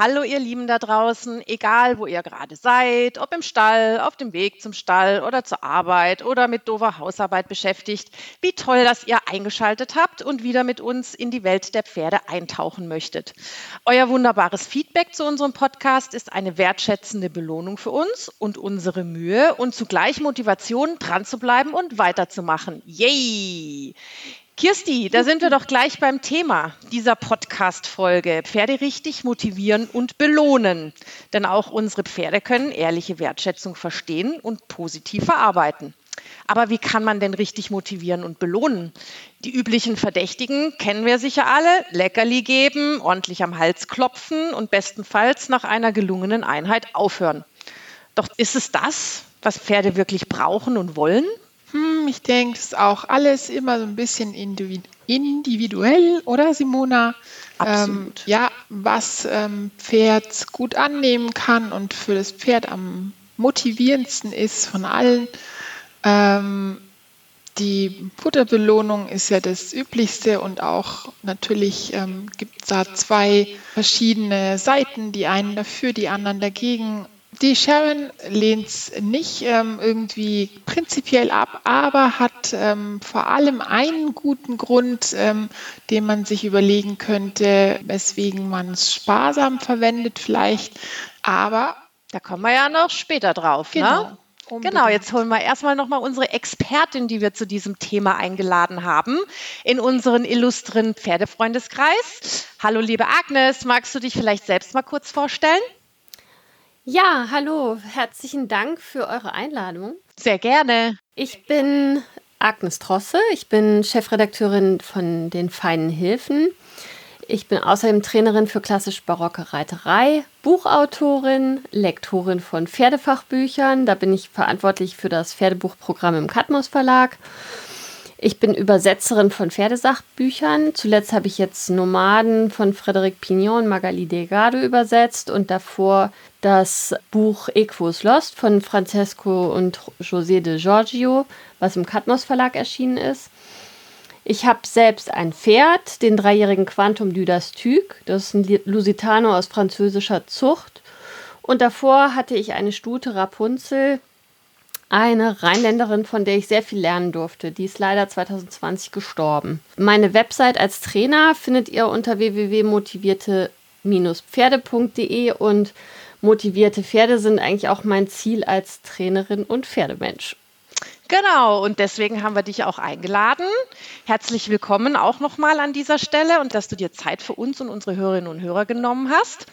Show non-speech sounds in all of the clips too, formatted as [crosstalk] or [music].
hallo ihr Lieben da draußen, egal wo ihr gerade seid, ob im Stall, auf dem Weg zum Stall oder zur Arbeit oder mit doofer Hausarbeit beschäftigt. Wie toll, dass ihr eingeschaltet habt und wieder mit uns in die Welt der Pferde eintauchen möchtet. Euer wunderbares Feedback zu unserem Podcast ist eine wertschätzende Belohnung für uns und unsere Mühe und zugleich Motivation, dran zu bleiben und weiterzumachen. Yay! Kirsti, da sind wir doch gleich beim Thema dieser Podcast-Folge. Pferde richtig motivieren und belohnen. Denn auch unsere Pferde können ehrliche Wertschätzung verstehen und positiv verarbeiten. Aber wie kann man denn richtig motivieren und belohnen? Die üblichen Verdächtigen kennen wir sicher alle. Leckerli geben, ordentlich am Hals klopfen und bestenfalls nach einer gelungenen Einheit aufhören. Doch ist es das, was Pferde wirklich brauchen und wollen? Hm, ich denke, es ist auch alles immer so ein bisschen individuell, oder Simona? Absolut. Ähm, ja, was ähm, Pferd gut annehmen kann und für das Pferd am motivierendsten ist von allen. Ähm, die Futterbelohnung ist ja das Üblichste und auch natürlich ähm, gibt es da zwei verschiedene Seiten, die einen dafür, die anderen dagegen. Die Sharon lehnt es nicht ähm, irgendwie prinzipiell ab, aber hat ähm, vor allem einen guten Grund, ähm, den man sich überlegen könnte, weswegen man es sparsam verwendet vielleicht. Aber da kommen wir ja noch später drauf. Ne? Genau. Ne? Unbedingt. Genau, jetzt holen wir erstmal nochmal unsere Expertin, die wir zu diesem Thema eingeladen haben, in unseren illustren Pferdefreundeskreis. Hallo, liebe Agnes, magst du dich vielleicht selbst mal kurz vorstellen? Ja, hallo, herzlichen Dank für eure Einladung. Sehr gerne. Ich bin Agnes Trosse, ich bin Chefredakteurin von den Feinen Hilfen. Ich bin außerdem Trainerin für klassisch-barocke Reiterei, Buchautorin, Lektorin von Pferdefachbüchern. Da bin ich verantwortlich für das Pferdebuchprogramm im Katmos Verlag ich bin Übersetzerin von Pferdesachbüchern. Zuletzt habe ich jetzt Nomaden von Frederic Pignon und Magali Delgado übersetzt und davor das Buch Equus Lost von Francesco und José de Giorgio, was im Katmos Verlag erschienen ist. Ich habe selbst ein Pferd, den dreijährigen Quantum Dudas Tüg. Das ist ein Lusitano aus französischer Zucht. Und davor hatte ich eine Stute Rapunzel, eine Rheinländerin, von der ich sehr viel lernen durfte. Die ist leider 2020 gestorben. Meine Website als Trainer findet ihr unter www.motivierte-pferde.de und motivierte Pferde sind eigentlich auch mein Ziel als Trainerin und Pferdemensch. Genau, und deswegen haben wir dich auch eingeladen. Herzlich willkommen auch nochmal an dieser Stelle und dass du dir Zeit für uns und unsere Hörerinnen und Hörer genommen hast.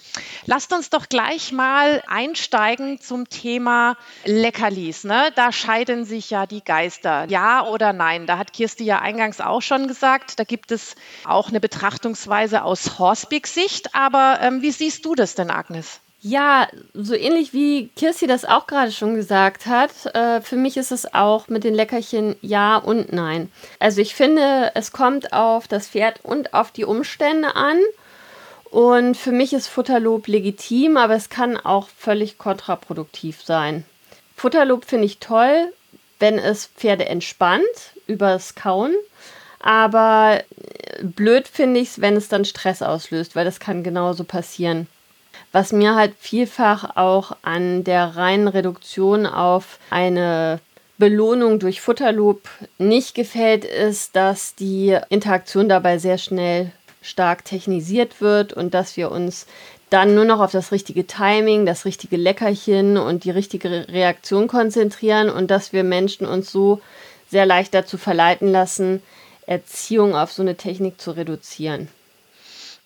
Lasst uns doch gleich mal einsteigen zum Thema Leckerlis. Ne? Da scheiden sich ja die Geister. Ja oder nein? Da hat Kirsti ja eingangs auch schon gesagt, da gibt es auch eine Betrachtungsweise aus Horsebeak-Sicht. Aber ähm, wie siehst du das denn, Agnes? Ja, so ähnlich wie Kirsi das auch gerade schon gesagt hat, äh, für mich ist es auch mit den Leckerchen ja und nein. Also ich finde, es kommt auf das Pferd und auf die Umstände an. Und für mich ist Futterlob legitim, aber es kann auch völlig kontraproduktiv sein. Futterlob finde ich toll, wenn es Pferde entspannt übers Kauen. Aber blöd finde ich es, wenn es dann Stress auslöst, weil das kann genauso passieren. Was mir halt vielfach auch an der reinen Reduktion auf eine Belohnung durch Futterloop nicht gefällt, ist, dass die Interaktion dabei sehr schnell stark technisiert wird und dass wir uns dann nur noch auf das richtige Timing, das richtige Leckerchen und die richtige Reaktion konzentrieren und dass wir Menschen uns so sehr leicht dazu verleiten lassen, Erziehung auf so eine Technik zu reduzieren.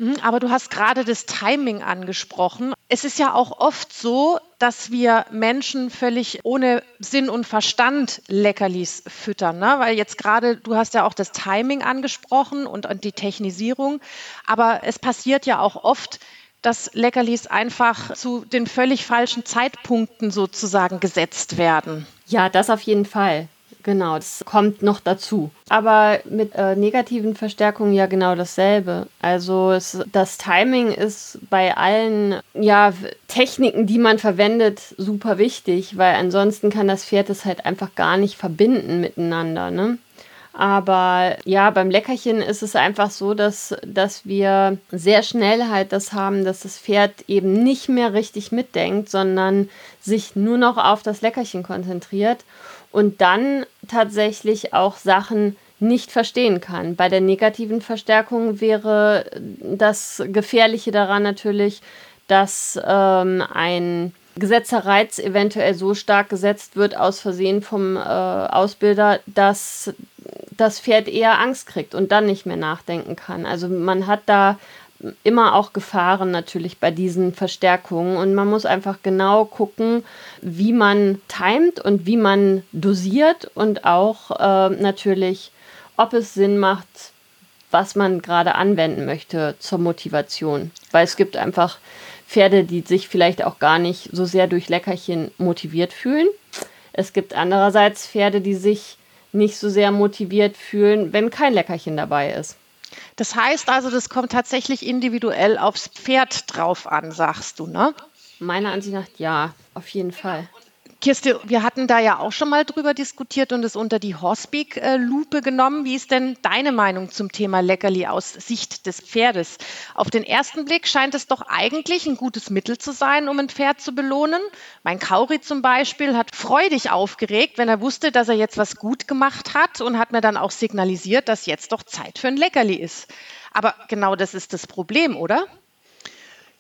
Mhm, aber du hast gerade das Timing angesprochen. Es ist ja auch oft so, dass wir Menschen völlig ohne Sinn und Verstand Leckerlis füttern. Ne? Weil jetzt gerade, du hast ja auch das Timing angesprochen und, und die Technisierung. Aber es passiert ja auch oft, dass Leckerlis einfach zu den völlig falschen Zeitpunkten sozusagen gesetzt werden. Ja, das auf jeden Fall. Genau, das kommt noch dazu. Aber mit äh, negativen Verstärkungen ja genau dasselbe. Also es, das Timing ist bei allen ja, Techniken, die man verwendet, super wichtig, weil ansonsten kann das Pferd es halt einfach gar nicht verbinden miteinander. Ne? Aber ja, beim Leckerchen ist es einfach so, dass, dass wir sehr schnell halt das haben, dass das Pferd eben nicht mehr richtig mitdenkt, sondern sich nur noch auf das Leckerchen konzentriert und dann tatsächlich auch Sachen nicht verstehen kann. Bei der negativen Verstärkung wäre das Gefährliche daran natürlich, dass ähm, ein gesetzter Reiz eventuell so stark gesetzt wird aus Versehen vom äh, Ausbilder, dass das Pferd eher Angst kriegt und dann nicht mehr nachdenken kann. Also man hat da immer auch Gefahren natürlich bei diesen Verstärkungen und man muss einfach genau gucken, wie man timet und wie man dosiert und auch äh, natürlich, ob es Sinn macht, was man gerade anwenden möchte zur Motivation. Weil es gibt einfach Pferde, die sich vielleicht auch gar nicht so sehr durch Leckerchen motiviert fühlen. Es gibt andererseits Pferde, die sich nicht so sehr motiviert fühlen, wenn kein Leckerchen dabei ist. Das heißt also, das kommt tatsächlich individuell aufs Pferd drauf an, sagst du, ne? Meiner Ansicht nach ja, auf jeden Fall. Kirsti, wir hatten da ja auch schon mal drüber diskutiert und es unter die Horsbeak-Lupe genommen. Wie ist denn deine Meinung zum Thema Leckerli aus Sicht des Pferdes? Auf den ersten Blick scheint es doch eigentlich ein gutes Mittel zu sein, um ein Pferd zu belohnen. Mein Kauri zum Beispiel hat freudig aufgeregt, wenn er wusste, dass er jetzt was gut gemacht hat und hat mir dann auch signalisiert, dass jetzt doch Zeit für ein Leckerli ist. Aber genau das ist das Problem, oder?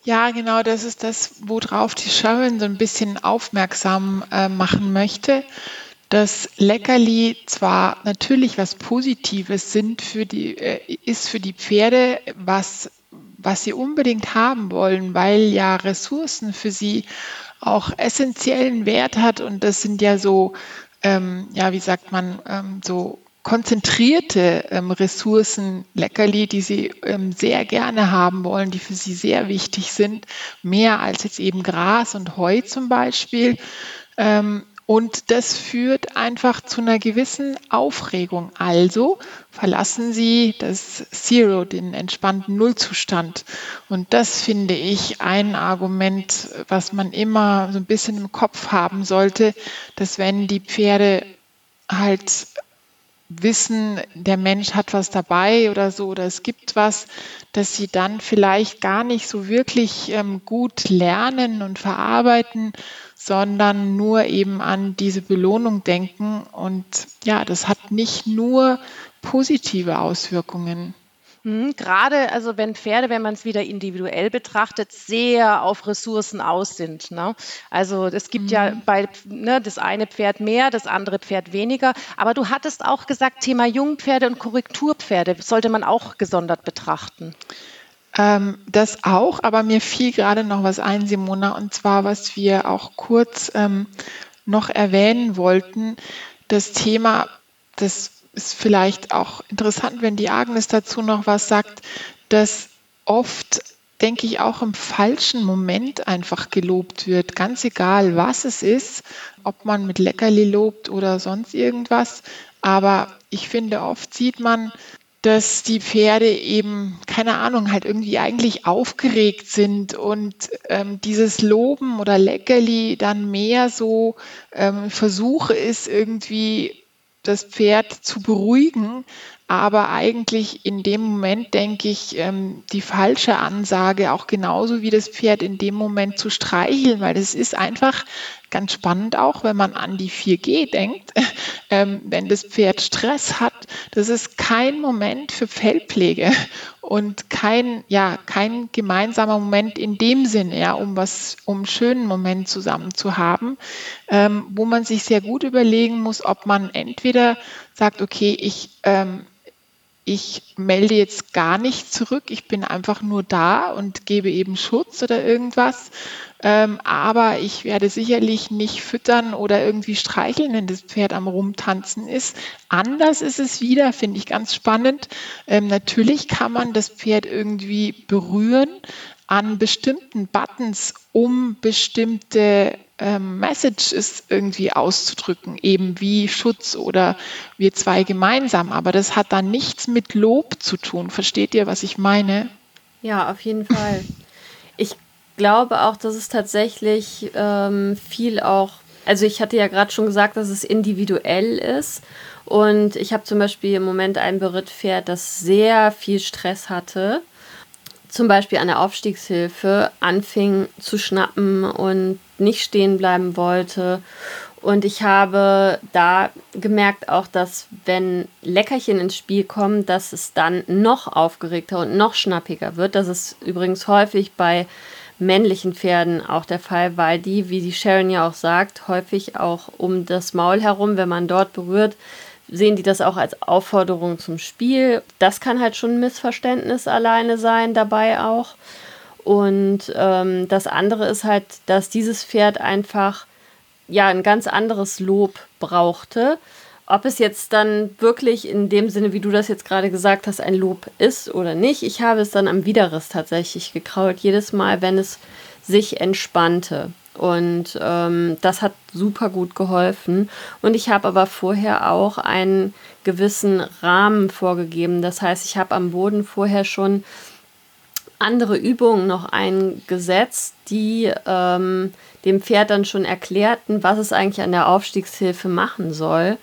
Ja, genau, das ist das, worauf die Sharon so ein bisschen aufmerksam äh, machen möchte, dass Leckerli zwar natürlich was Positives sind für die, äh, ist für die Pferde, was, was sie unbedingt haben wollen, weil ja Ressourcen für sie auch essentiellen Wert hat und das sind ja so, ähm, ja, wie sagt man, ähm, so konzentrierte ähm, Ressourcen, Leckerli, die sie ähm, sehr gerne haben wollen, die für sie sehr wichtig sind, mehr als jetzt eben Gras und Heu zum Beispiel. Ähm, und das führt einfach zu einer gewissen Aufregung. Also verlassen Sie das Zero, den entspannten Nullzustand. Und das finde ich ein Argument, was man immer so ein bisschen im Kopf haben sollte, dass wenn die Pferde halt wissen, der Mensch hat was dabei oder so oder es gibt was, dass sie dann vielleicht gar nicht so wirklich ähm, gut lernen und verarbeiten, sondern nur eben an diese Belohnung denken. Und ja, das hat nicht nur positive Auswirkungen. Mhm, gerade also wenn Pferde, wenn man es wieder individuell betrachtet, sehr auf Ressourcen aus sind. Ne? Also es gibt mhm. ja bei ne, das eine Pferd mehr, das andere Pferd weniger. Aber du hattest auch gesagt, Thema Jungpferde und Korrekturpferde sollte man auch gesondert betrachten. Ähm, das auch, aber mir fiel gerade noch was ein, Simona, und zwar, was wir auch kurz ähm, noch erwähnen wollten, das Thema des ist vielleicht auch interessant, wenn die Agnes dazu noch was sagt, dass oft, denke ich, auch im falschen Moment einfach gelobt wird. Ganz egal, was es ist, ob man mit Leckerli lobt oder sonst irgendwas. Aber ich finde, oft sieht man, dass die Pferde eben, keine Ahnung, halt irgendwie eigentlich aufgeregt sind und ähm, dieses Loben oder Leckerli dann mehr so ähm, Versuche ist, irgendwie das Pferd zu beruhigen, aber eigentlich in dem Moment, denke ich, ähm, die falsche Ansage, auch genauso wie das Pferd in dem Moment zu streicheln, weil das ist einfach ganz spannend auch, wenn man an die 4G denkt, [laughs] ähm, wenn das Pferd Stress hat, das ist kein Moment für Fellpflege und kein, ja, kein gemeinsamer Moment in dem Sinne, ja, um was, um einen schönen Moment zusammen zu haben, ähm, wo man sich sehr gut überlegen muss, ob man entweder sagt, okay, ich ich melde jetzt gar nicht zurück, ich bin einfach nur da und gebe eben Schutz oder irgendwas. Ähm, aber ich werde sicherlich nicht füttern oder irgendwie streicheln, wenn das Pferd am Rumtanzen ist. Anders ist es wieder, finde ich ganz spannend. Ähm, natürlich kann man das Pferd irgendwie berühren an bestimmten Buttons, um bestimmte ähm, Messages irgendwie auszudrücken, eben wie Schutz oder wir zwei gemeinsam. Aber das hat dann nichts mit Lob zu tun. Versteht ihr, was ich meine? Ja, auf jeden Fall. Ich glaube auch, dass es tatsächlich ähm, viel auch Also ich hatte ja gerade schon gesagt, dass es individuell ist. Und ich habe zum Beispiel im Moment ein Berittpferd, das sehr viel Stress hatte. Zum Beispiel an der Aufstiegshilfe anfing zu schnappen und nicht stehen bleiben wollte. Und ich habe da gemerkt auch, dass wenn Leckerchen ins Spiel kommen, dass es dann noch aufgeregter und noch schnappiger wird. Das ist übrigens häufig bei männlichen Pferden auch der Fall, weil die, wie die Sharon ja auch sagt, häufig auch um das Maul herum, wenn man dort berührt, sehen die das auch als Aufforderung zum Spiel. Das kann halt schon ein Missverständnis alleine sein, dabei auch. Und ähm, das andere ist halt, dass dieses Pferd einfach ja ein ganz anderes Lob brauchte. Ob es jetzt dann wirklich in dem Sinne, wie du das jetzt gerade gesagt hast, ein Lob ist oder nicht, ich habe es dann am Widerriss tatsächlich gekrault, jedes Mal, wenn es sich entspannte. Und ähm, das hat super gut geholfen. Und ich habe aber vorher auch einen gewissen Rahmen vorgegeben. Das heißt, ich habe am Boden vorher schon andere Übungen noch eingesetzt, die ähm, dem Pferd dann schon erklärten, was es eigentlich an der Aufstiegshilfe machen soll.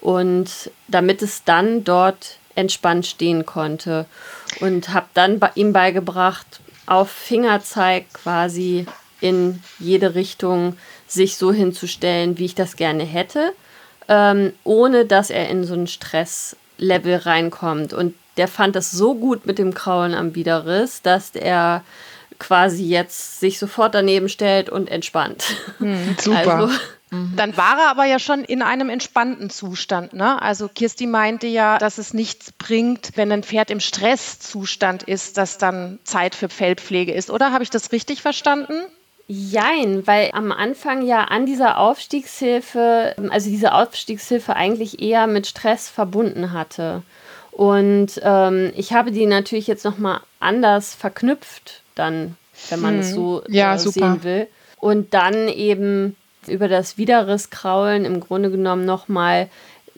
Und damit es dann dort entspannt stehen konnte. Und habe dann ihm beigebracht, auf Fingerzeig quasi in jede Richtung sich so hinzustellen, wie ich das gerne hätte, ähm, ohne dass er in so ein Stresslevel reinkommt. Und der fand das so gut mit dem Kraulen am Widerriss, dass er quasi jetzt sich sofort daneben stellt und entspannt. Hm, [laughs] super. Also, mhm. dann war er aber ja schon in einem entspannten Zustand. Ne? Also Kirsti meinte ja, dass es nichts bringt, wenn ein Pferd im Stresszustand ist, dass dann Zeit für Fellpflege ist. Oder habe ich das richtig verstanden? Jein, weil am Anfang ja an dieser Aufstiegshilfe, also diese Aufstiegshilfe eigentlich eher mit Stress verbunden hatte. Und ähm, ich habe die natürlich jetzt nochmal anders verknüpft, dann, wenn man hm. es so ja, äh, sehen will. Und dann eben über das Widerrisskraulen im Grunde genommen nochmal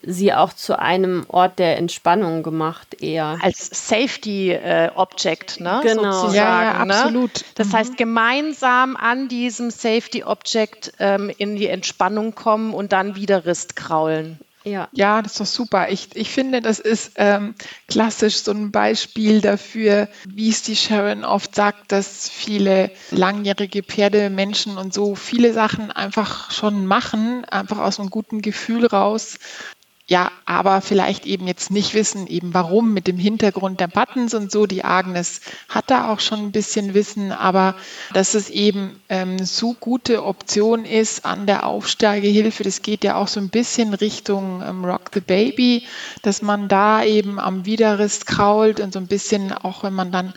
sie auch zu einem Ort der Entspannung gemacht, eher. Als Safety äh, Object, ne? Genau. Sozusagen, ja, ja, ne? absolut. Ne? Das mhm. heißt, gemeinsam an diesem Safety Object ähm, in die Entspannung kommen und dann wieder Rist kraulen. Ja. ja, das ist doch super. Ich, ich finde, das ist ähm, klassisch so ein Beispiel dafür, wie es die Sharon oft sagt, dass viele langjährige Pferdemenschen und so viele Sachen einfach schon machen, einfach aus einem guten Gefühl raus ja, aber vielleicht eben jetzt nicht wissen, eben warum mit dem Hintergrund der Buttons und so. Die Agnes hat da auch schon ein bisschen Wissen, aber dass es eben ähm, so gute Option ist an der Aufsteigehilfe, das geht ja auch so ein bisschen Richtung ähm, Rock the Baby, dass man da eben am Widerriss krault und so ein bisschen, auch wenn man dann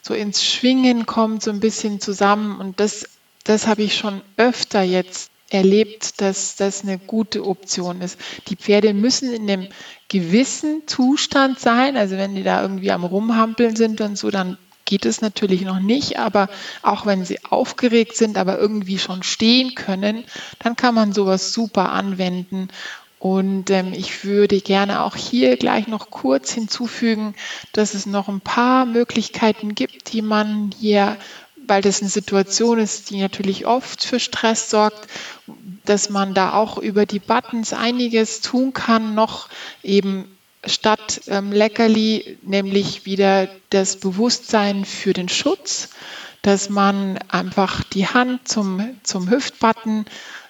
so ins Schwingen kommt, so ein bisschen zusammen. Und das, das habe ich schon öfter jetzt erlebt, dass das eine gute Option ist. Die Pferde müssen in einem gewissen Zustand sein. Also wenn die da irgendwie am Rumhampeln sind und so, dann geht es natürlich noch nicht. Aber auch wenn sie aufgeregt sind, aber irgendwie schon stehen können, dann kann man sowas super anwenden. Und ähm, ich würde gerne auch hier gleich noch kurz hinzufügen, dass es noch ein paar Möglichkeiten gibt, die man hier weil das eine Situation ist, die natürlich oft für Stress sorgt, dass man da auch über die Buttons einiges tun kann, noch eben statt ähm, Leckerli, nämlich wieder das Bewusstsein für den Schutz, dass man einfach die Hand zum, zum Hüftbutton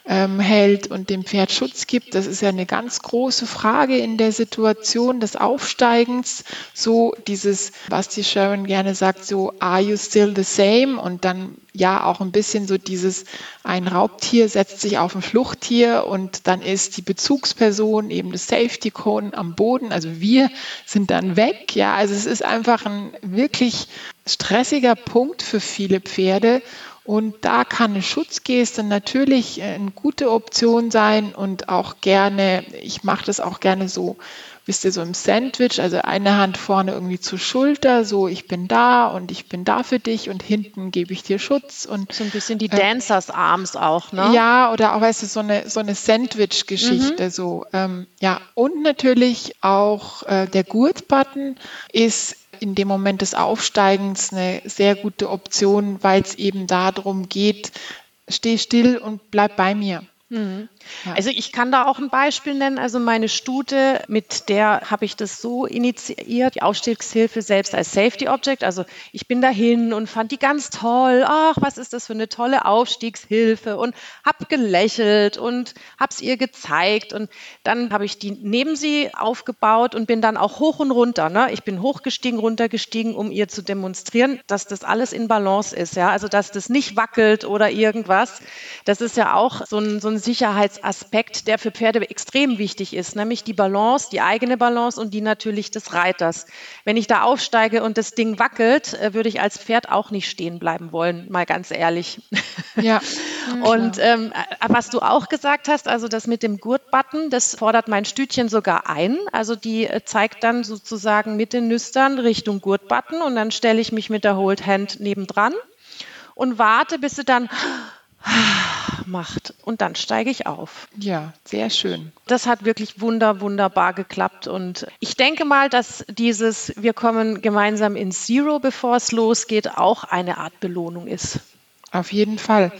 ähm, hält und dem Pferd Schutz gibt. Das ist ja eine ganz große Frage in der Situation des Aufsteigens. So dieses, was die Sharon gerne sagt, so, are you still the same? Und dann ja auch ein bisschen so dieses, ein Raubtier setzt sich auf ein Fluchttier und dann ist die Bezugsperson eben das Safety Cone am Boden. Also wir sind dann weg. Ja, also es ist einfach ein wirklich stressiger Punkt für viele Pferde. Und da kann eine Schutzgeste natürlich äh, eine gute Option sein und auch gerne, ich mache das auch gerne so, wisst ihr, so im Sandwich, also eine Hand vorne irgendwie zur Schulter, so ich bin da und ich bin da für dich und hinten gebe ich dir Schutz und so ein bisschen die Dancers Arms auch, ne? Ja, oder auch weißt du so eine so eine Sandwich-Geschichte mhm. so, ähm, ja und natürlich auch äh, der Gurtbutton ist in dem Moment des Aufsteigens eine sehr gute Option, weil es eben darum geht, steh still und bleib bei mir. Mhm. Also ich kann da auch ein Beispiel nennen. Also meine Stute, mit der habe ich das so initiiert, die Aufstiegshilfe selbst als Safety Object. Also ich bin dahin und fand die ganz toll. Ach, was ist das für eine tolle Aufstiegshilfe und habe gelächelt und habe es ihr gezeigt. Und dann habe ich die neben sie aufgebaut und bin dann auch hoch und runter. Ne? Ich bin hochgestiegen, runtergestiegen, um ihr zu demonstrieren, dass das alles in Balance ist. Ja? Also dass das nicht wackelt oder irgendwas. Das ist ja auch so ein, so ein Sicherheitsaspekt, der für Pferde extrem wichtig ist, nämlich die Balance, die eigene Balance und die natürlich des Reiters. Wenn ich da aufsteige und das Ding wackelt, äh, würde ich als Pferd auch nicht stehen bleiben wollen, mal ganz ehrlich. Ja. [laughs] und ähm, äh, was du auch gesagt hast, also das mit dem Gurtbutton, das fordert mein Stütchen sogar ein. Also die äh, zeigt dann sozusagen mit den Nüstern Richtung Gurtbutton und dann stelle ich mich mit der Hold Hand nebendran und warte, bis sie dann macht und dann steige ich auf. Ja, sehr schön. Das hat wirklich wunder, wunderbar geklappt und ich denke mal, dass dieses Wir kommen gemeinsam in Zero, bevor es losgeht, auch eine Art Belohnung ist. Auf jeden Fall.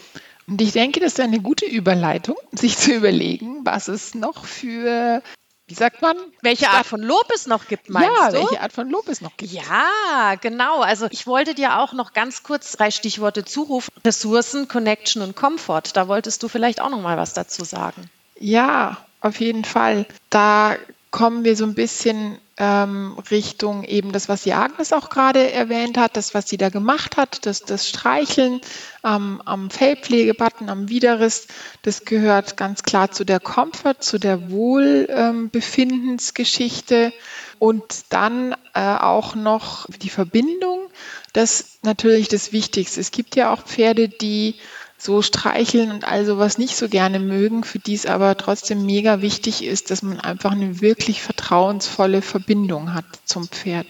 Und ich denke, das ist eine gute Überleitung, sich zu überlegen, was es noch für wie sagt man? Welche Art von Lob es noch gibt, meinst ja, du? welche Art von Lob es noch gibt. Ja, genau. Also ich wollte dir auch noch ganz kurz drei Stichworte zurufen. Ressourcen, Connection und Comfort. Da wolltest du vielleicht auch noch mal was dazu sagen. Ja, auf jeden Fall. Da kommen wir so ein bisschen ähm, Richtung eben das, was die Agnes auch gerade erwähnt hat, das, was sie da gemacht hat, das, das Streicheln ähm, am Fellpflegebutton, am Widerriss, das gehört ganz klar zu der Comfort, zu der Wohlbefindensgeschichte und dann äh, auch noch die Verbindung, das natürlich das Wichtigste. Es gibt ja auch Pferde, die so streicheln und all sowas nicht so gerne mögen, für die es aber trotzdem mega wichtig ist, dass man einfach eine wirklich vertrauensvolle Verbindung hat zum Pferd.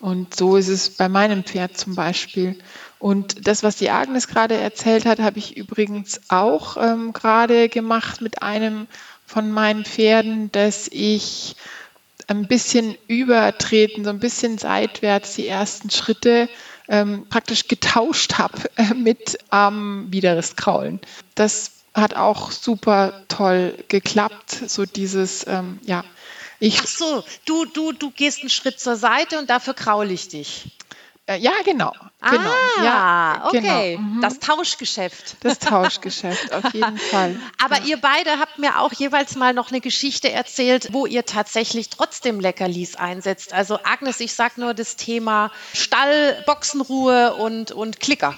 Und so ist es bei meinem Pferd zum Beispiel. Und das, was die Agnes gerade erzählt hat, habe ich übrigens auch ähm, gerade gemacht mit einem von meinen Pferden, dass ich ein bisschen übertreten, so ein bisschen seitwärts die ersten Schritte ähm, praktisch getauscht habe [laughs] äh, mit am ähm, Widerrisskraulen. Das hat auch super toll geklappt, so dieses, ähm, ja. Ich, Ach so, du, du, du gehst einen Schritt zur Seite und dafür kraule ich dich. Äh, ja, genau. genau. Ah, ja, okay. Genau. Mhm. Das Tauschgeschäft. Das Tauschgeschäft, auf jeden [laughs] Fall. Aber ja. ihr beide habt mir auch jeweils mal noch eine Geschichte erzählt, wo ihr tatsächlich trotzdem Leckerlis einsetzt. Also Agnes, ich sag nur das Thema Stall, Boxenruhe und, und Klicker.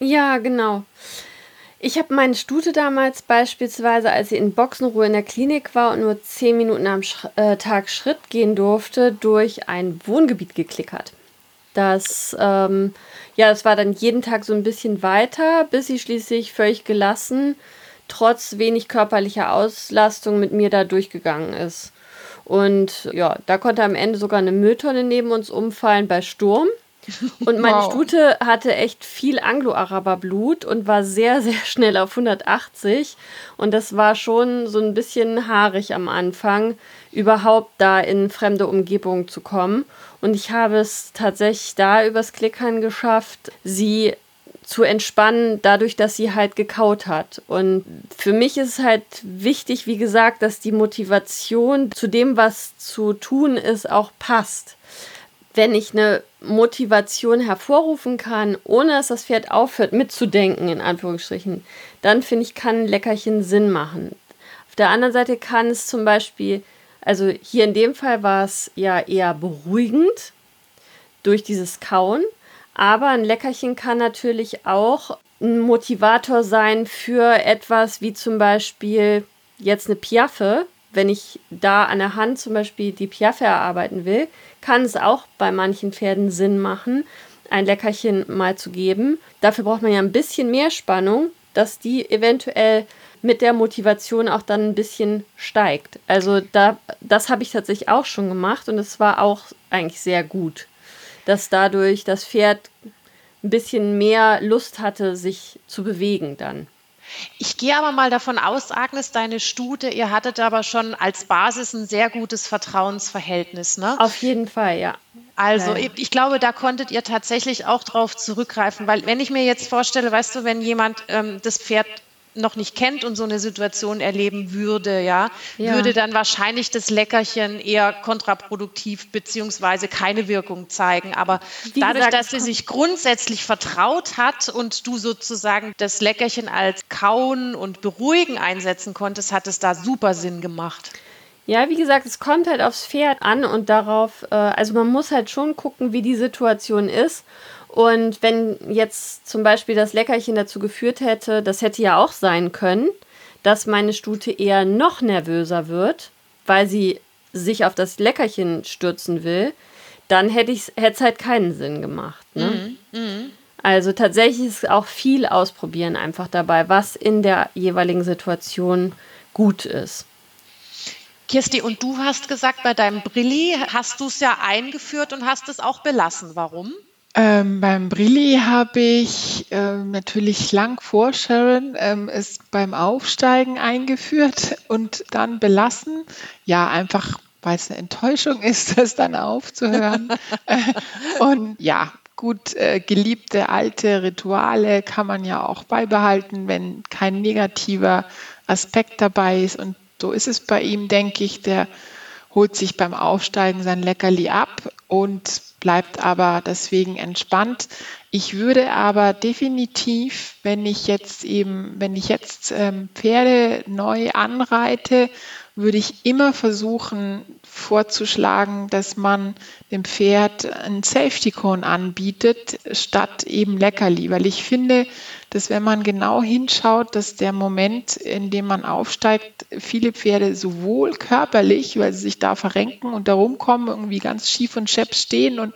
Ja, genau. Ich habe meine Stute damals beispielsweise, als sie in Boxenruhe in der Klinik war und nur zehn Minuten am Sch äh, Tag Schritt gehen durfte, durch ein Wohngebiet geklickert. Das, ähm, ja, das war dann jeden Tag so ein bisschen weiter, bis sie schließlich völlig gelassen, trotz wenig körperlicher Auslastung mit mir da durchgegangen ist. Und ja, da konnte am Ende sogar eine Mülltonne neben uns umfallen bei Sturm. Und meine [laughs] wow. Stute hatte echt viel Anglo-Araber-Blut und war sehr, sehr schnell auf 180. Und das war schon so ein bisschen haarig am Anfang, überhaupt da in fremde Umgebungen zu kommen. Und ich habe es tatsächlich da übers Klickern geschafft, sie zu entspannen, dadurch, dass sie halt gekaut hat. Und für mich ist es halt wichtig, wie gesagt, dass die Motivation zu dem, was zu tun ist, auch passt wenn ich eine Motivation hervorrufen kann, ohne dass das Pferd aufhört mitzudenken, in Anführungsstrichen, dann finde ich, kann ein Leckerchen Sinn machen. Auf der anderen Seite kann es zum Beispiel, also hier in dem Fall war es ja eher beruhigend durch dieses Kauen, aber ein Leckerchen kann natürlich auch ein Motivator sein für etwas wie zum Beispiel jetzt eine Piaffe, wenn ich da an der Hand zum Beispiel die Piaffe erarbeiten will, kann es auch bei manchen Pferden Sinn machen, ein Leckerchen mal zu geben. Dafür braucht man ja ein bisschen mehr Spannung, dass die eventuell mit der Motivation auch dann ein bisschen steigt. Also da, das habe ich tatsächlich auch schon gemacht und es war auch eigentlich sehr gut, dass dadurch das Pferd ein bisschen mehr Lust hatte, sich zu bewegen dann. Ich gehe aber mal davon aus, Agnes, deine Stute, ihr hattet aber schon als Basis ein sehr gutes Vertrauensverhältnis, ne? Auf jeden Fall, ja. Also ich, ich glaube, da konntet ihr tatsächlich auch drauf zurückgreifen, weil wenn ich mir jetzt vorstelle, weißt du, wenn jemand ähm, das Pferd noch nicht kennt und so eine Situation erleben würde, ja, ja, würde dann wahrscheinlich das Leckerchen eher kontraproduktiv beziehungsweise keine Wirkung zeigen. Aber Wie dadurch, gesagt, dass sie sich grundsätzlich vertraut hat und du sozusagen das Leckerchen als Kauen und Beruhigen einsetzen konntest, hat es da super Sinn gemacht. Ja, wie gesagt, es kommt halt aufs Pferd an und darauf, äh, also man muss halt schon gucken, wie die Situation ist. Und wenn jetzt zum Beispiel das Leckerchen dazu geführt hätte, das hätte ja auch sein können, dass meine Stute eher noch nervöser wird, weil sie sich auf das Leckerchen stürzen will, dann hätte es halt keinen Sinn gemacht. Ne? Mhm, mh. Also tatsächlich ist auch viel ausprobieren einfach dabei, was in der jeweiligen Situation gut ist. Kirsti, und du hast gesagt, bei deinem Brilli hast du es ja eingeführt und hast es auch belassen. Warum? Ähm, beim Brilli habe ich ähm, natürlich lang vor Sharon ähm, es beim Aufsteigen eingeführt und dann belassen. Ja, einfach weil es eine Enttäuschung [laughs] ist, das dann aufzuhören. [laughs] und ja, gut, äh, geliebte alte Rituale kann man ja auch beibehalten, wenn kein negativer Aspekt dabei ist. Und so ist es bei ihm, denke ich. Der holt sich beim Aufsteigen sein Leckerli ab und bleibt aber deswegen entspannt. Ich würde aber definitiv, wenn ich jetzt eben, wenn ich jetzt ähm, Pferde neu anreite, würde ich immer versuchen vorzuschlagen, dass man dem Pferd ein Safety Cone anbietet, statt eben Leckerli. Weil ich finde, dass wenn man genau hinschaut, dass der Moment, in dem man aufsteigt, viele Pferde sowohl körperlich, weil sie sich da verrenken und da rumkommen, irgendwie ganz schief und schepp stehen und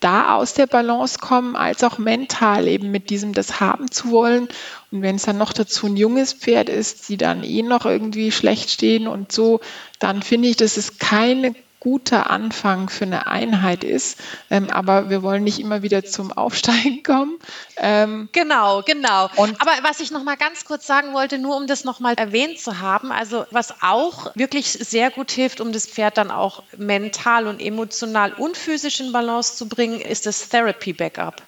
da aus der Balance kommen, als auch mental eben mit diesem das haben zu wollen. Und wenn es dann noch dazu ein junges Pferd ist, die dann eh noch irgendwie schlecht stehen und so, dann finde ich, dass es keine guter Anfang für eine Einheit ist. Ähm, aber wir wollen nicht immer wieder zum Aufsteigen [laughs] kommen. Ähm, genau, genau. aber was ich noch mal ganz kurz sagen wollte, nur um das noch mal erwähnt zu haben, also was auch wirklich sehr gut hilft, um das Pferd dann auch mental und emotional und physisch in Balance zu bringen, ist das Therapy Backup.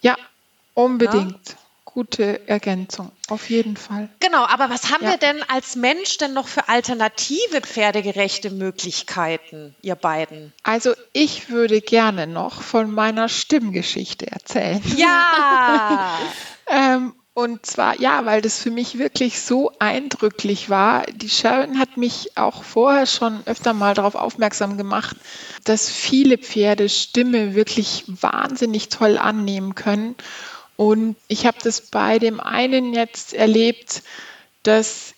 Ja, unbedingt. Ja? Gute Ergänzung, auf jeden Fall. Genau, aber was haben ja. wir denn als Mensch denn noch für alternative pferdegerechte Möglichkeiten, ihr beiden? Also ich würde gerne noch von meiner Stimmgeschichte erzählen. Ja! [laughs] ähm, und zwar, ja, weil das für mich wirklich so eindrücklich war. Die Sharon hat mich auch vorher schon öfter mal darauf aufmerksam gemacht, dass viele Pferde Stimme wirklich wahnsinnig toll annehmen können. Und ich habe das bei dem einen jetzt erlebt, dass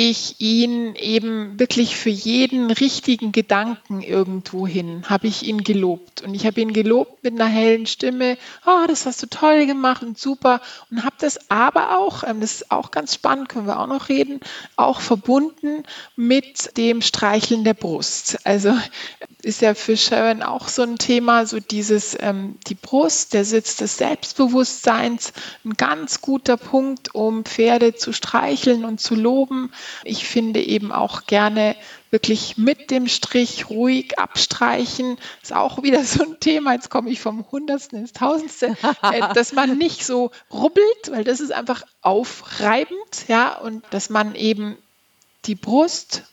ich ihn eben wirklich für jeden richtigen Gedanken irgendwo hin, habe ich ihn gelobt. Und ich habe ihn gelobt mit einer hellen Stimme, oh, das hast du toll gemacht und super. Und habe das aber auch, ähm, das ist auch ganz spannend, können wir auch noch reden, auch verbunden mit dem Streicheln der Brust. Also ist ja für Sharon auch so ein Thema, so dieses, ähm, die Brust, der Sitz des Selbstbewusstseins, ein ganz guter Punkt, um Pferde zu streicheln und zu loben. Ich finde eben auch gerne wirklich mit dem Strich ruhig abstreichen. Ist auch wieder so ein Thema. Jetzt komme ich vom Hundertsten ins Tausendste, äh, [laughs] dass man nicht so rubbelt, weil das ist einfach aufreibend, ja, und dass man eben die Brust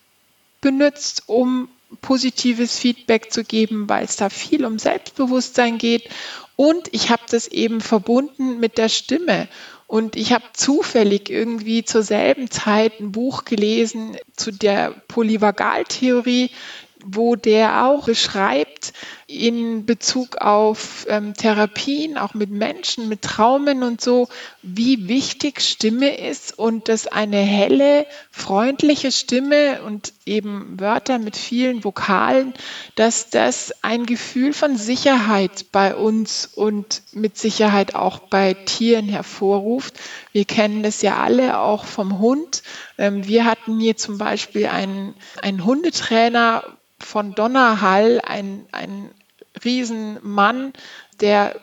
benutzt, um positives Feedback zu geben, weil es da viel um Selbstbewusstsein geht. Und ich habe das eben verbunden mit der Stimme. Und ich habe zufällig irgendwie zur selben Zeit ein Buch gelesen zu der Polyvagaltheorie, wo der auch beschreibt in Bezug auf ähm, Therapien, auch mit Menschen, mit Traumen und so, wie wichtig Stimme ist und dass eine helle, freundliche Stimme und eben Wörter mit vielen Vokalen, dass das ein Gefühl von Sicherheit bei uns und mit Sicherheit auch bei Tieren hervorruft. Wir kennen das ja alle auch vom Hund. Ähm, wir hatten hier zum Beispiel einen, einen Hundetrainer, von Donnerhall, ein, ein Riesenmann, der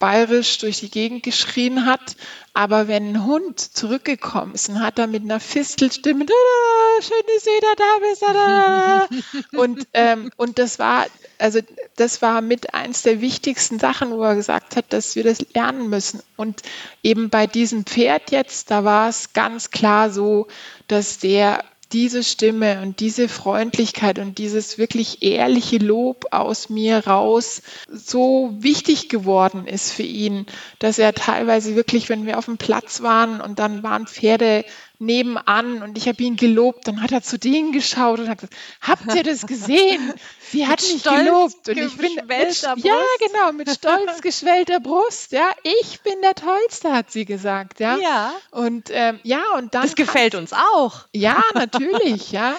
bayerisch durch die Gegend geschrien hat. Aber wenn ein Hund zurückgekommen ist, dann hat er mit einer Fistelstimme, schön, dass du wieder da bist. Und, ähm, und das war, also das war mit eins der wichtigsten Sachen, wo er gesagt hat, dass wir das lernen müssen. Und eben bei diesem Pferd jetzt, da war es ganz klar so, dass der diese Stimme und diese Freundlichkeit und dieses wirklich ehrliche Lob aus mir raus so wichtig geworden ist für ihn, dass er teilweise wirklich, wenn wir auf dem Platz waren und dann waren Pferde nebenan und ich habe ihn gelobt, dann hat er zu denen geschaut und hat gesagt, habt ihr das gesehen? Sie hat mich gelobt und ich bin mit, ja genau mit stolz [laughs] geschwellter Brust, ja, ich bin der Tollste, hat sie gesagt, ja. Ja. Und ähm, ja und dann das gefällt uns auch. Ja, natürlich, ja.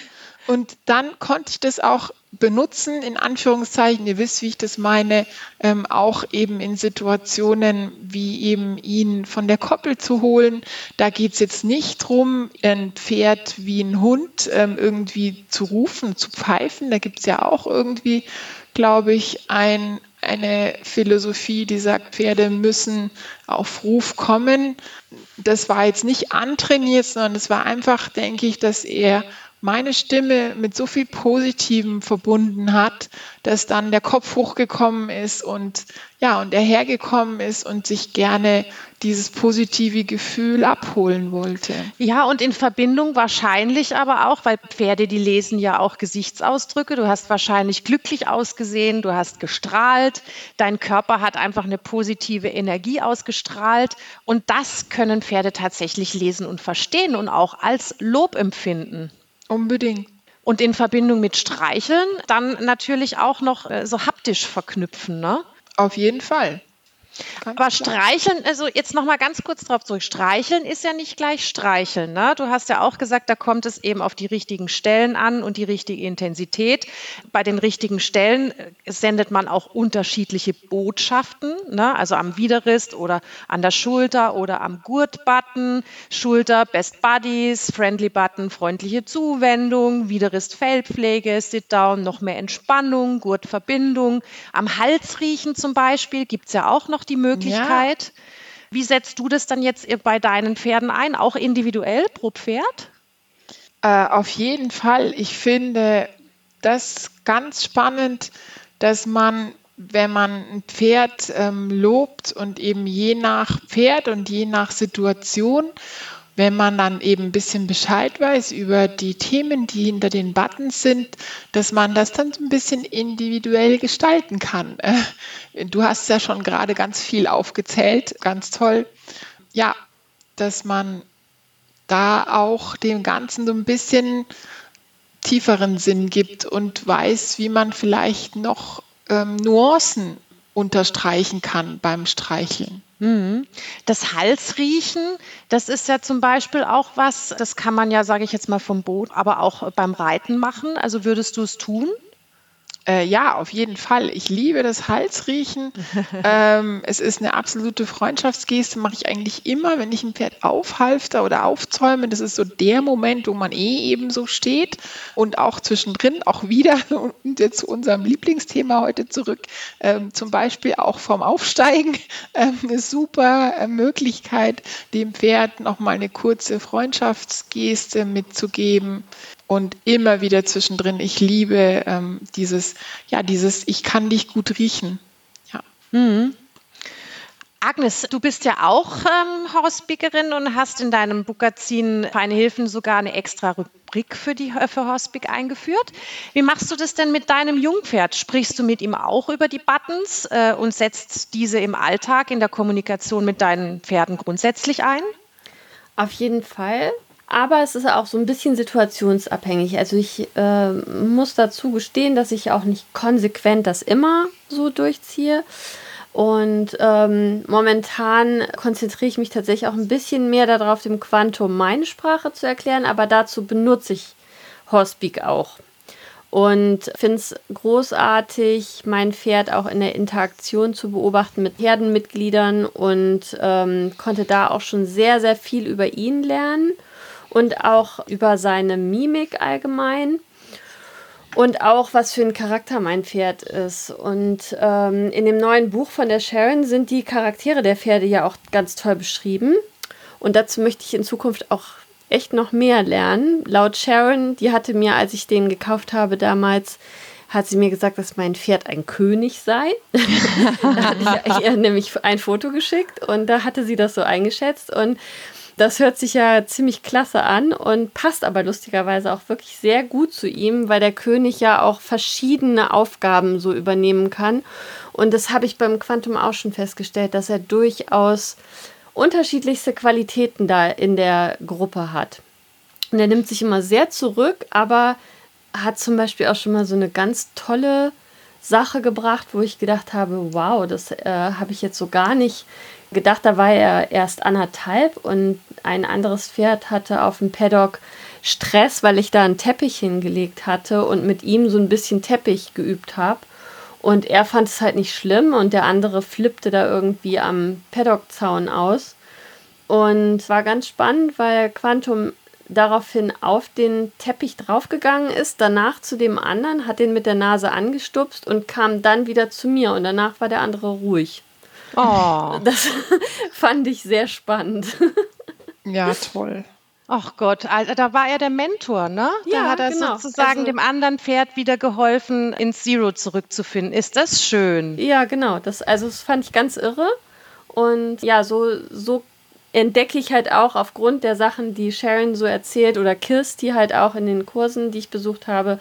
Und dann konnte ich das auch benutzen, in Anführungszeichen, ihr wisst, wie ich das meine, ähm, auch eben in Situationen wie eben ihn von der Koppel zu holen. Da geht es jetzt nicht darum, ein Pferd wie ein Hund ähm, irgendwie zu rufen, zu pfeifen. Da gibt es ja auch irgendwie, glaube ich, ein, eine Philosophie, die sagt, Pferde müssen auf Ruf kommen. Das war jetzt nicht antrainiert, sondern es war einfach, denke ich, dass er meine Stimme mit so viel Positivem verbunden hat, dass dann der Kopf hochgekommen ist und ja, und er hergekommen ist und sich gerne dieses positive Gefühl abholen wollte. Ja, und in Verbindung wahrscheinlich aber auch, weil Pferde, die lesen ja auch Gesichtsausdrücke. Du hast wahrscheinlich glücklich ausgesehen, du hast gestrahlt, dein Körper hat einfach eine positive Energie ausgestrahlt und das können Pferde tatsächlich lesen und verstehen und auch als Lob empfinden. Unbedingt. Und in Verbindung mit Streicheln dann natürlich auch noch äh, so haptisch verknüpfen, ne? Auf jeden Fall. Ganz Aber streicheln, also jetzt noch mal ganz kurz drauf zurück. Streicheln ist ja nicht gleich streicheln. Ne? Du hast ja auch gesagt, da kommt es eben auf die richtigen Stellen an und die richtige Intensität. Bei den richtigen Stellen äh, sendet man auch unterschiedliche Botschaften, ne? also am Widerrist oder an der Schulter oder am Gurtbutton. Schulter, Best Buddies, Friendly Button, freundliche Zuwendung, Widerrist, Fellpflege, Sit-Down, noch mehr Entspannung, Gurtverbindung. Am Hals riechen zum Beispiel gibt es ja auch noch die Möglichkeit. Ja. Wie setzt du das dann jetzt bei deinen Pferden ein, auch individuell pro Pferd? Äh, auf jeden Fall. Ich finde das ganz spannend, dass man, wenn man ein Pferd ähm, lobt und eben je nach Pferd und je nach Situation wenn man dann eben ein bisschen Bescheid weiß über die Themen, die hinter den Buttons sind, dass man das dann so ein bisschen individuell gestalten kann. Äh, du hast ja schon gerade ganz viel aufgezählt, ganz toll. Ja, dass man da auch dem Ganzen so ein bisschen tieferen Sinn gibt und weiß, wie man vielleicht noch ähm, Nuancen unterstreichen kann beim Streicheln. Mhm. Das Halsriechen, das ist ja zum Beispiel auch was, das kann man ja, sage ich jetzt mal, vom Boot, aber auch beim Reiten machen. Also würdest du es tun? Äh, ja, auf jeden Fall. Ich liebe das Halsriechen. [laughs] ähm, es ist eine absolute Freundschaftsgeste, mache ich eigentlich immer, wenn ich ein Pferd aufhalfter oder aufzäume. Das ist so der Moment, wo man eh eben so steht und auch zwischendrin, auch wieder [laughs] und jetzt zu unserem Lieblingsthema heute zurück, ähm, zum Beispiel auch vom Aufsteigen, [laughs] ähm, eine super äh, Möglichkeit, dem Pferd nochmal eine kurze Freundschaftsgeste mitzugeben und immer wieder zwischendrin. Ich liebe ähm, dieses, ja, dieses, ich kann dich gut riechen. Ja. Mhm. Agnes, du bist ja auch ähm, Horsepickerin und hast in deinem Bugazin Feine Hilfen sogar eine extra Rubrik für die für Horsepick eingeführt. Wie machst du das denn mit deinem Jungpferd? Sprichst du mit ihm auch über die Buttons äh, und setzt diese im Alltag in der Kommunikation mit deinen Pferden grundsätzlich ein? Auf jeden Fall. Aber es ist auch so ein bisschen situationsabhängig. Also ich äh, muss dazu gestehen, dass ich auch nicht konsequent das immer so durchziehe. Und ähm, momentan konzentriere ich mich tatsächlich auch ein bisschen mehr darauf, dem Quantum meine Sprache zu erklären, aber dazu benutze ich Horspeak auch. Und finde es großartig, mein Pferd auch in der Interaktion zu beobachten mit Herdenmitgliedern und ähm, konnte da auch schon sehr, sehr viel über ihn lernen und auch über seine Mimik allgemein. und auch was für ein Charakter mein Pferd ist. Und ähm, in dem neuen Buch von der Sharon sind die Charaktere der Pferde ja auch ganz toll beschrieben. Und dazu möchte ich in Zukunft auch echt noch mehr lernen. Laut Sharon, die hatte mir, als ich den gekauft habe damals, hat sie mir gesagt, dass mein Pferd ein König sei. [laughs] da hatte ich ihr nämlich ein Foto geschickt und da hatte sie das so eingeschätzt. Und das hört sich ja ziemlich klasse an und passt aber lustigerweise auch wirklich sehr gut zu ihm, weil der König ja auch verschiedene Aufgaben so übernehmen kann. Und das habe ich beim Quantum auch schon festgestellt, dass er durchaus unterschiedlichste Qualitäten da in der Gruppe hat. Und er nimmt sich immer sehr zurück, aber hat zum Beispiel auch schon mal so eine ganz tolle Sache gebracht, wo ich gedacht habe, wow, das äh, habe ich jetzt so gar nicht gedacht. Da war er erst anderthalb und ein anderes Pferd hatte auf dem Paddock Stress, weil ich da einen Teppich hingelegt hatte und mit ihm so ein bisschen Teppich geübt habe. Und er fand es halt nicht schlimm und der andere flippte da irgendwie am Paddock-Zaun aus. Und war ganz spannend, weil Quantum daraufhin auf den Teppich draufgegangen ist, danach zu dem anderen, hat den mit der Nase angestupst und kam dann wieder zu mir und danach war der andere ruhig. Oh. [laughs] Das fand ich sehr spannend. Ja, toll. Ach Gott, also da war er der Mentor, ne? Da ja, hat er genau. sozusagen also, dem anderen Pferd wieder geholfen, ins Zero zurückzufinden. Ist das schön? Ja, genau. Das, also das fand ich ganz irre. Und ja, so, so entdecke ich halt auch aufgrund der Sachen, die Sharon so erzählt oder Kirsty halt auch in den Kursen, die ich besucht habe,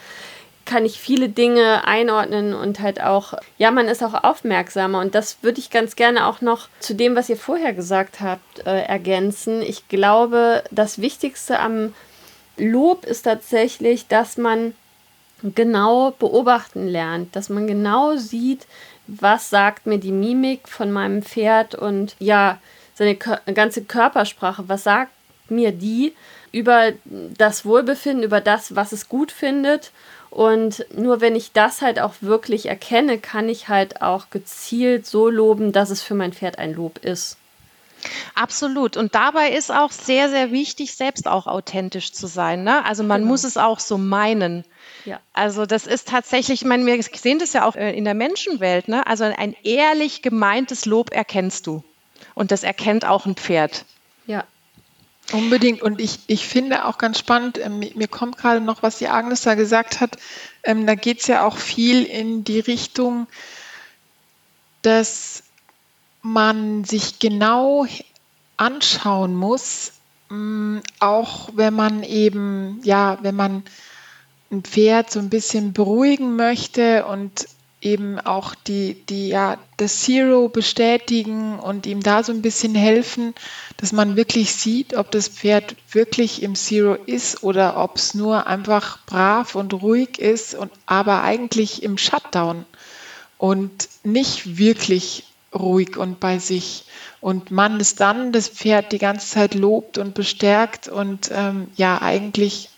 kann ich viele Dinge einordnen und halt auch, ja, man ist auch aufmerksamer. Und das würde ich ganz gerne auch noch zu dem, was ihr vorher gesagt habt, äh, ergänzen. Ich glaube, das Wichtigste am Lob ist tatsächlich, dass man genau beobachten lernt, dass man genau sieht, was sagt mir die Mimik von meinem Pferd und ja, seine ganze Körpersprache, was sagt mir die über das Wohlbefinden, über das, was es gut findet. Und nur wenn ich das halt auch wirklich erkenne, kann ich halt auch gezielt so loben, dass es für mein Pferd ein Lob ist. Absolut. Und dabei ist auch sehr, sehr wichtig, selbst auch authentisch zu sein. Ne? Also man genau. muss es auch so meinen. Ja. Also das ist tatsächlich, ich meine, wir sehen das ja auch äh, in der Menschenwelt. Ne? Also ein ehrlich gemeintes Lob erkennst du. Und das erkennt auch ein Pferd. Ja. Unbedingt. Und ich, ich finde auch ganz spannend, äh, mir kommt gerade noch, was die Agnes da gesagt hat, ähm, da geht es ja auch viel in die Richtung, dass man sich genau anschauen muss, mm, auch wenn man eben, ja, wenn man ein Pferd so ein bisschen beruhigen möchte und eben auch die, die, ja, das Zero bestätigen und ihm da so ein bisschen helfen, dass man wirklich sieht, ob das Pferd wirklich im Zero ist oder ob es nur einfach brav und ruhig ist und aber eigentlich im Shutdown und nicht wirklich ruhig und bei sich. Und man ist dann das Pferd die ganze Zeit lobt und bestärkt und ähm, ja, eigentlich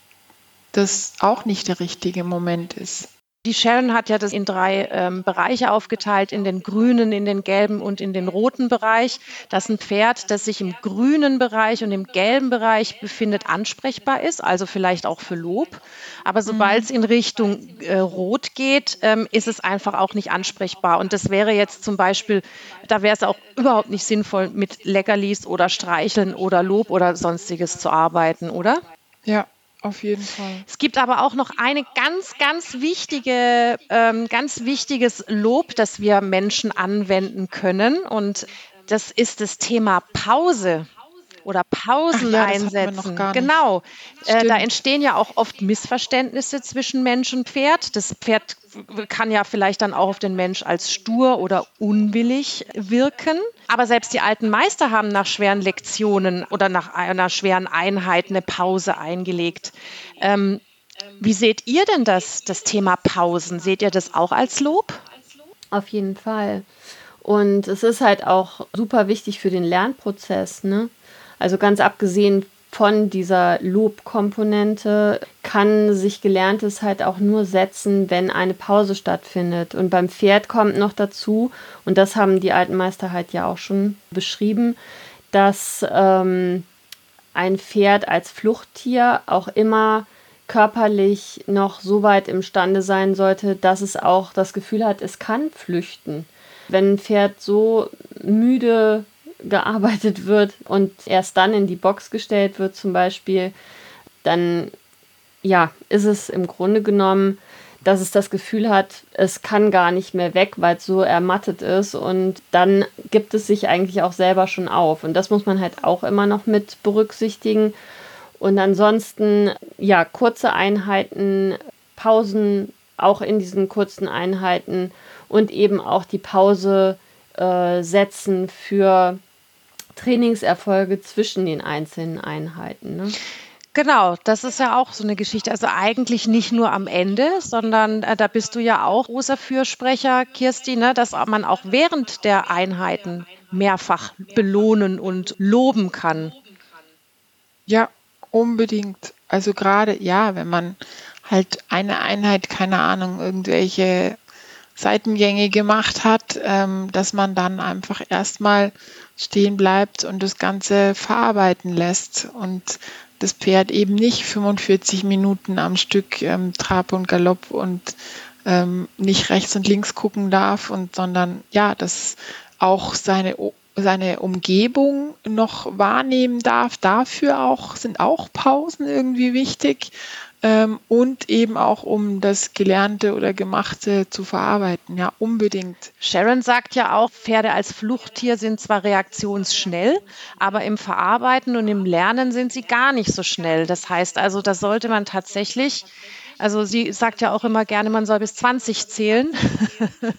das auch nicht der richtige Moment ist. Die Sharon hat ja das in drei ähm, Bereiche aufgeteilt, in den grünen, in den gelben und in den roten Bereich. Dass ein Pferd, das sich im grünen Bereich und im gelben Bereich befindet, ansprechbar ist, also vielleicht auch für Lob. Aber sobald es mhm. in Richtung äh, Rot geht, ähm, ist es einfach auch nicht ansprechbar. Und das wäre jetzt zum Beispiel, da wäre es auch überhaupt nicht sinnvoll, mit Leckerlis oder Streicheln oder Lob oder sonstiges zu arbeiten, oder? Ja, auf jeden Fall. Es gibt aber auch noch eine ganz, ganz wichtige, ähm, ganz wichtiges Lob, das wir Menschen anwenden können. Und das ist das Thema Pause oder Pausen ja, einsetzen. Genau. Äh, da entstehen ja auch oft Missverständnisse zwischen Mensch und Pferd. Das Pferd kann ja vielleicht dann auch auf den Mensch als stur oder unwillig wirken. Aber selbst die alten Meister haben nach schweren Lektionen oder nach einer schweren Einheit eine Pause eingelegt. Ähm, wie seht ihr denn das, das Thema Pausen? Seht ihr das auch als Lob? Auf jeden Fall. Und es ist halt auch super wichtig für den Lernprozess. Ne? Also ganz abgesehen von dieser Loop-Komponente kann sich Gelerntes halt auch nur setzen, wenn eine Pause stattfindet. Und beim Pferd kommt noch dazu, und das haben die alten Meister halt ja auch schon beschrieben, dass ähm, ein Pferd als Fluchttier auch immer körperlich noch so weit imstande sein sollte, dass es auch das Gefühl hat, es kann flüchten. Wenn ein Pferd so müde gearbeitet wird und erst dann in die Box gestellt wird zum Beispiel, dann ja, ist es im Grunde genommen, dass es das Gefühl hat, es kann gar nicht mehr weg, weil es so ermattet ist und dann gibt es sich eigentlich auch selber schon auf. Und das muss man halt auch immer noch mit berücksichtigen. Und ansonsten ja, kurze Einheiten, Pausen auch in diesen kurzen Einheiten und eben auch die Pause äh, setzen für Trainingserfolge zwischen den einzelnen Einheiten. Ne? Genau, das ist ja auch so eine Geschichte. Also eigentlich nicht nur am Ende, sondern äh, da bist du ja auch großer Fürsprecher, Kirsti, ne, dass man auch während der Einheiten mehrfach belohnen und loben kann. Ja, unbedingt. Also gerade, ja, wenn man halt eine Einheit, keine Ahnung, irgendwelche Seitengänge gemacht hat, ähm, dass man dann einfach erstmal stehen bleibt und das Ganze verarbeiten lässt und das Pferd eben nicht 45 Minuten am Stück ähm, Trab und Galopp und ähm, nicht rechts und links gucken darf und sondern ja, das auch seine seine Umgebung noch wahrnehmen darf. Dafür auch sind auch Pausen irgendwie wichtig ähm, und eben auch um das Gelernte oder Gemachte zu verarbeiten. Ja, unbedingt. Sharon sagt ja auch, Pferde als Fluchttier sind zwar reaktionsschnell, aber im Verarbeiten und im Lernen sind sie gar nicht so schnell. Das heißt also, da sollte man tatsächlich also sie sagt ja auch immer gerne, man soll bis 20 zählen. [laughs]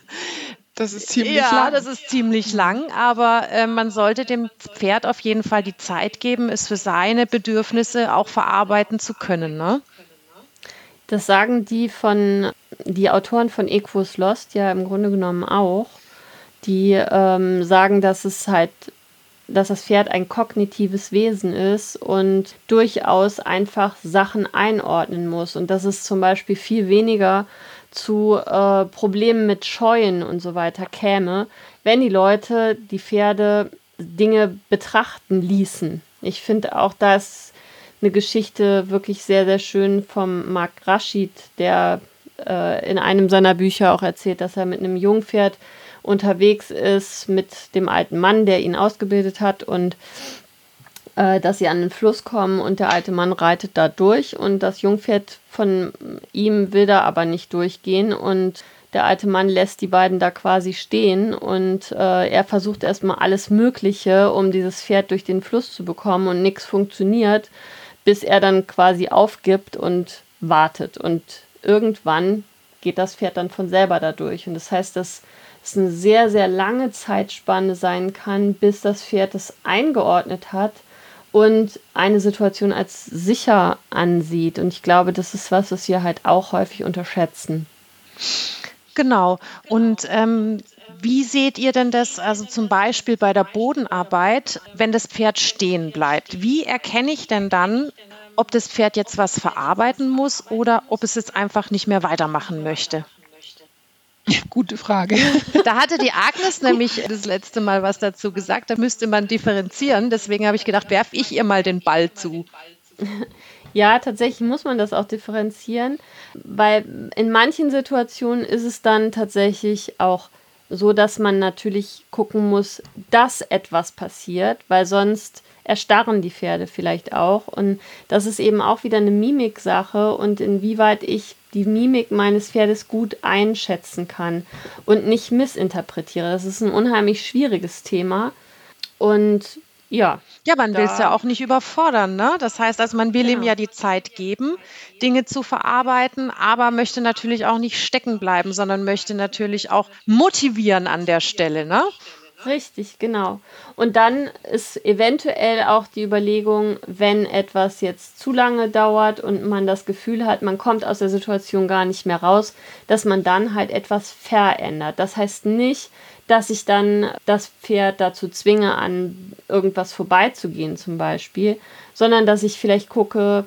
Das ist ziemlich ja, lang. das ist ziemlich lang, aber äh, man sollte dem Pferd auf jeden Fall die Zeit geben, es für seine Bedürfnisse auch verarbeiten zu können. Ne? Das sagen die von die Autoren von Equus Lost ja im Grunde genommen auch. Die ähm, sagen, dass es halt, dass das Pferd ein kognitives Wesen ist und durchaus einfach Sachen einordnen muss. Und dass es zum Beispiel viel weniger zu äh, Problemen mit Scheuen und so weiter käme, wenn die Leute die Pferde Dinge betrachten ließen. Ich finde auch, da ist eine Geschichte wirklich sehr, sehr schön vom Mark Rashid, der äh, in einem seiner Bücher auch erzählt, dass er mit einem Jungpferd unterwegs ist, mit dem alten Mann, der ihn ausgebildet hat und äh, dass sie an den Fluss kommen und der alte Mann reitet da durch und das Jungpferd von ihm will da aber nicht durchgehen und der alte Mann lässt die beiden da quasi stehen und äh, er versucht erstmal alles Mögliche, um dieses Pferd durch den Fluss zu bekommen und nichts funktioniert, bis er dann quasi aufgibt und wartet. Und irgendwann geht das Pferd dann von selber dadurch. Und das heißt, dass es eine sehr, sehr lange Zeitspanne sein kann, bis das Pferd es eingeordnet hat und eine Situation als sicher ansieht. Und ich glaube, das ist was, was wir halt auch häufig unterschätzen. Genau. Und ähm, wie seht ihr denn das, also zum Beispiel bei der Bodenarbeit, wenn das Pferd stehen bleibt? Wie erkenne ich denn dann, ob das Pferd jetzt was verarbeiten muss oder ob es jetzt einfach nicht mehr weitermachen möchte? [laughs] Gute Frage. Da hatte die Agnes nämlich das letzte Mal was dazu gesagt, da müsste man differenzieren. Deswegen habe ich gedacht, werf ich ihr mal den Ball zu. [laughs] Ja, tatsächlich muss man das auch differenzieren, weil in manchen Situationen ist es dann tatsächlich auch so, dass man natürlich gucken muss, dass etwas passiert, weil sonst erstarren die Pferde vielleicht auch. Und das ist eben auch wieder eine Mimiksache und inwieweit ich die Mimik meines Pferdes gut einschätzen kann und nicht missinterpretiere. Das ist ein unheimlich schwieriges Thema. Und ja. Ja, man will es ja auch nicht überfordern, ne? Das heißt, also man will genau. ihm ja die Zeit geben, Dinge zu verarbeiten, aber möchte natürlich auch nicht stecken bleiben, sondern möchte natürlich auch motivieren an der Stelle, ne? Richtig, genau. Und dann ist eventuell auch die Überlegung, wenn etwas jetzt zu lange dauert und man das Gefühl hat, man kommt aus der Situation gar nicht mehr raus, dass man dann halt etwas verändert. Das heißt nicht, dass ich dann das Pferd dazu zwinge, an irgendwas vorbeizugehen zum Beispiel, sondern dass ich vielleicht gucke,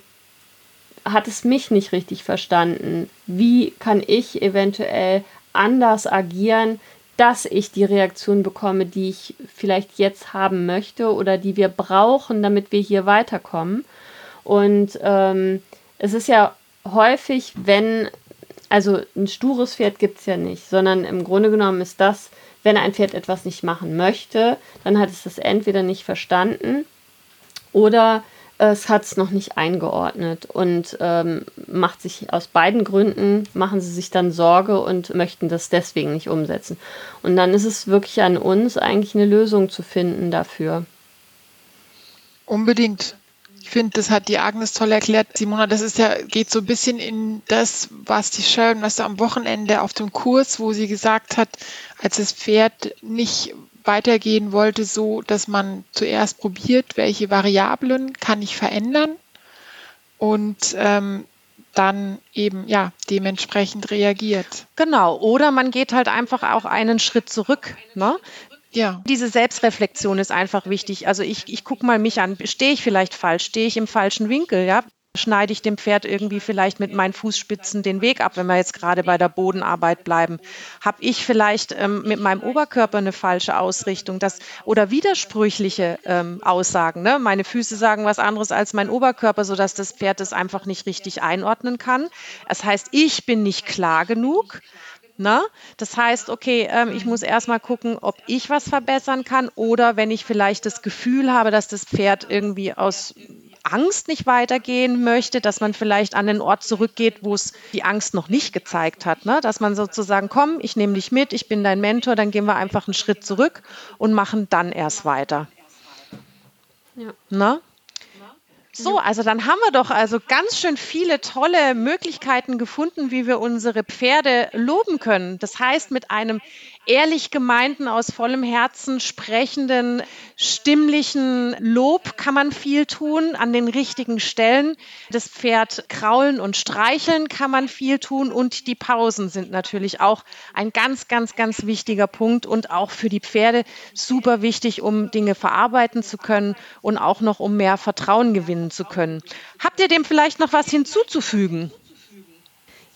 hat es mich nicht richtig verstanden? Wie kann ich eventuell anders agieren, dass ich die Reaktion bekomme, die ich vielleicht jetzt haben möchte oder die wir brauchen, damit wir hier weiterkommen. Und ähm, es ist ja häufig, wenn, also ein stures Pferd gibt es ja nicht, sondern im Grunde genommen ist das, wenn ein Pferd etwas nicht machen möchte, dann hat es das entweder nicht verstanden oder es hat es noch nicht eingeordnet und ähm, macht sich aus beiden Gründen, machen sie sich dann Sorge und möchten das deswegen nicht umsetzen. Und dann ist es wirklich an uns, eigentlich eine Lösung zu finden dafür. Unbedingt. Ich finde, das hat die Agnes toll erklärt. Simona, das ist ja, geht so ein bisschen in das, was die Sharon, was du am Wochenende auf dem Kurs, wo sie gesagt hat, als das Pferd nicht weitergehen wollte, so dass man zuerst probiert, welche Variablen kann ich verändern und ähm, dann eben ja dementsprechend reagiert. Genau, oder man geht halt einfach auch einen Schritt zurück. Ne? Ja. Diese Selbstreflexion ist einfach wichtig. Also ich, ich gucke mal mich an, stehe ich vielleicht falsch, stehe ich im falschen Winkel, ja? Schneide ich dem Pferd irgendwie vielleicht mit meinen Fußspitzen den Weg ab, wenn wir jetzt gerade bei der Bodenarbeit bleiben? Habe ich vielleicht ähm, mit meinem Oberkörper eine falsche Ausrichtung das, oder widersprüchliche ähm, Aussagen? Ne? Meine Füße sagen was anderes als mein Oberkörper, sodass das Pferd es einfach nicht richtig einordnen kann. Das heißt, ich bin nicht klar genug. Na? Ne? Das heißt, okay, ähm, ich muss erstmal gucken, ob ich was verbessern kann oder wenn ich vielleicht das Gefühl habe, dass das Pferd irgendwie aus Angst nicht weitergehen möchte, dass man vielleicht an den Ort zurückgeht, wo es die Angst noch nicht gezeigt hat. Ne? Dass man sozusagen, komm, ich nehme dich mit, ich bin dein Mentor, dann gehen wir einfach einen Schritt zurück und machen dann erst weiter. Ja. Ne? So, also dann haben wir doch also ganz schön viele tolle Möglichkeiten gefunden, wie wir unsere Pferde loben können. Das heißt, mit einem ehrlich gemeinten, aus vollem Herzen sprechenden, stimmlichen Lob kann man viel tun an den richtigen Stellen. Das Pferd kraulen und streicheln kann man viel tun und die Pausen sind natürlich auch ein ganz, ganz, ganz wichtiger Punkt und auch für die Pferde super wichtig, um Dinge verarbeiten zu können und auch noch um mehr Vertrauen gewinnen zu können. Habt ihr dem vielleicht noch was hinzuzufügen?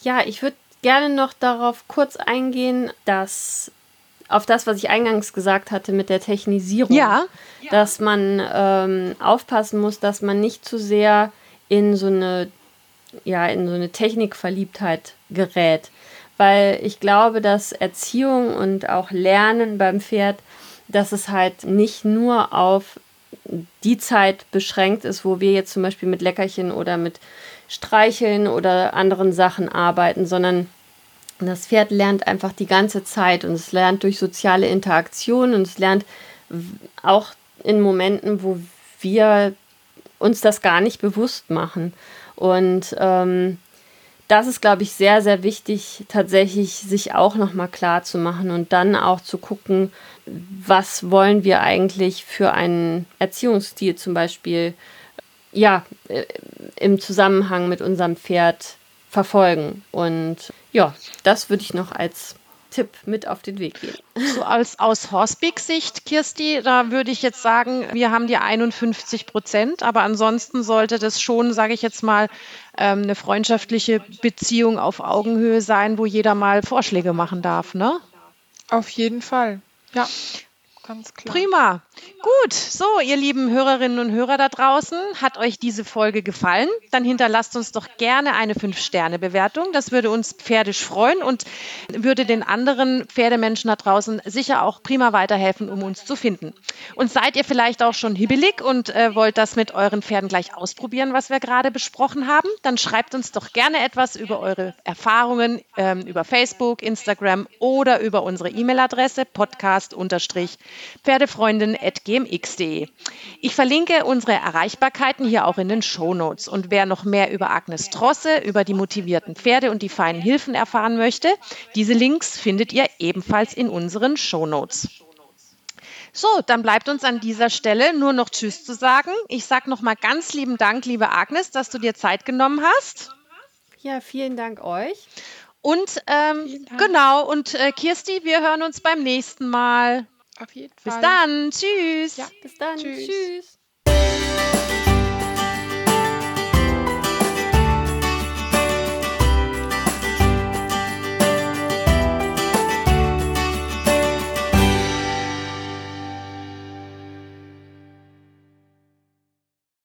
Ja, ich würde gerne noch darauf kurz eingehen, dass auf das, was ich eingangs gesagt hatte mit der Technisierung. Ja. Dass man ähm, aufpassen muss, dass man nicht zu sehr in so eine, ja, in so eine Technikverliebtheit gerät. Weil ich glaube, dass Erziehung und auch Lernen beim Pferd, dass es halt nicht nur auf die Zeit beschränkt ist, wo wir jetzt zum Beispiel mit Leckerchen oder mit Streicheln oder anderen Sachen arbeiten, sondern das Pferd lernt einfach die ganze Zeit und es lernt durch soziale Interaktion und es lernt auch in Momenten, wo wir uns das gar nicht bewusst machen. Und ähm, das ist, glaube ich, sehr, sehr wichtig, tatsächlich sich auch nochmal klar zu machen und dann auch zu gucken, was wollen wir eigentlich für einen Erziehungsstil zum Beispiel ja, äh, im Zusammenhang mit unserem Pferd verfolgen. Und ja, das würde ich noch als Tipp mit auf den Weg geben. So als aus Hospic-Sicht, Kirsti, da würde ich jetzt sagen, wir haben die 51 Prozent, aber ansonsten sollte das schon, sage ich jetzt mal, ähm, eine freundschaftliche Beziehung auf Augenhöhe sein, wo jeder mal Vorschläge machen darf, ne? Auf jeden Fall, ja. Ganz klar. Prima. Gut, so, ihr lieben Hörerinnen und Hörer da draußen, hat euch diese Folge gefallen? Dann hinterlasst uns doch gerne eine 5-Sterne-Bewertung. Das würde uns pferdisch freuen und würde den anderen Pferdemenschen da draußen sicher auch prima weiterhelfen, um uns zu finden. Und seid ihr vielleicht auch schon hibbelig und äh, wollt das mit euren Pferden gleich ausprobieren, was wir gerade besprochen haben? Dann schreibt uns doch gerne etwas über eure Erfahrungen ähm, über Facebook, Instagram oder über unsere E-Mail-Adresse podcast-pferdefreundin.gmx.de. Ich verlinke unsere Erreichbarkeiten hier auch in den Show Notes. Und wer noch mehr über Agnes Trosse, über die motivierten Pferde und die feinen Hilfen erfahren möchte, diese Links findet ihr ebenfalls in unseren Show Notes. So, dann bleibt uns an dieser Stelle nur noch Tschüss zu sagen. Ich sage nochmal ganz lieben Dank, liebe Agnes, dass du dir Zeit genommen hast. Ja, vielen Dank euch. Und ähm, genau, und äh, Kirsti, wir hören uns beim nächsten Mal. Auf jeden Fall. Bis dann. Tschüss. Ja, bis dann. Tschüss. Tschüss.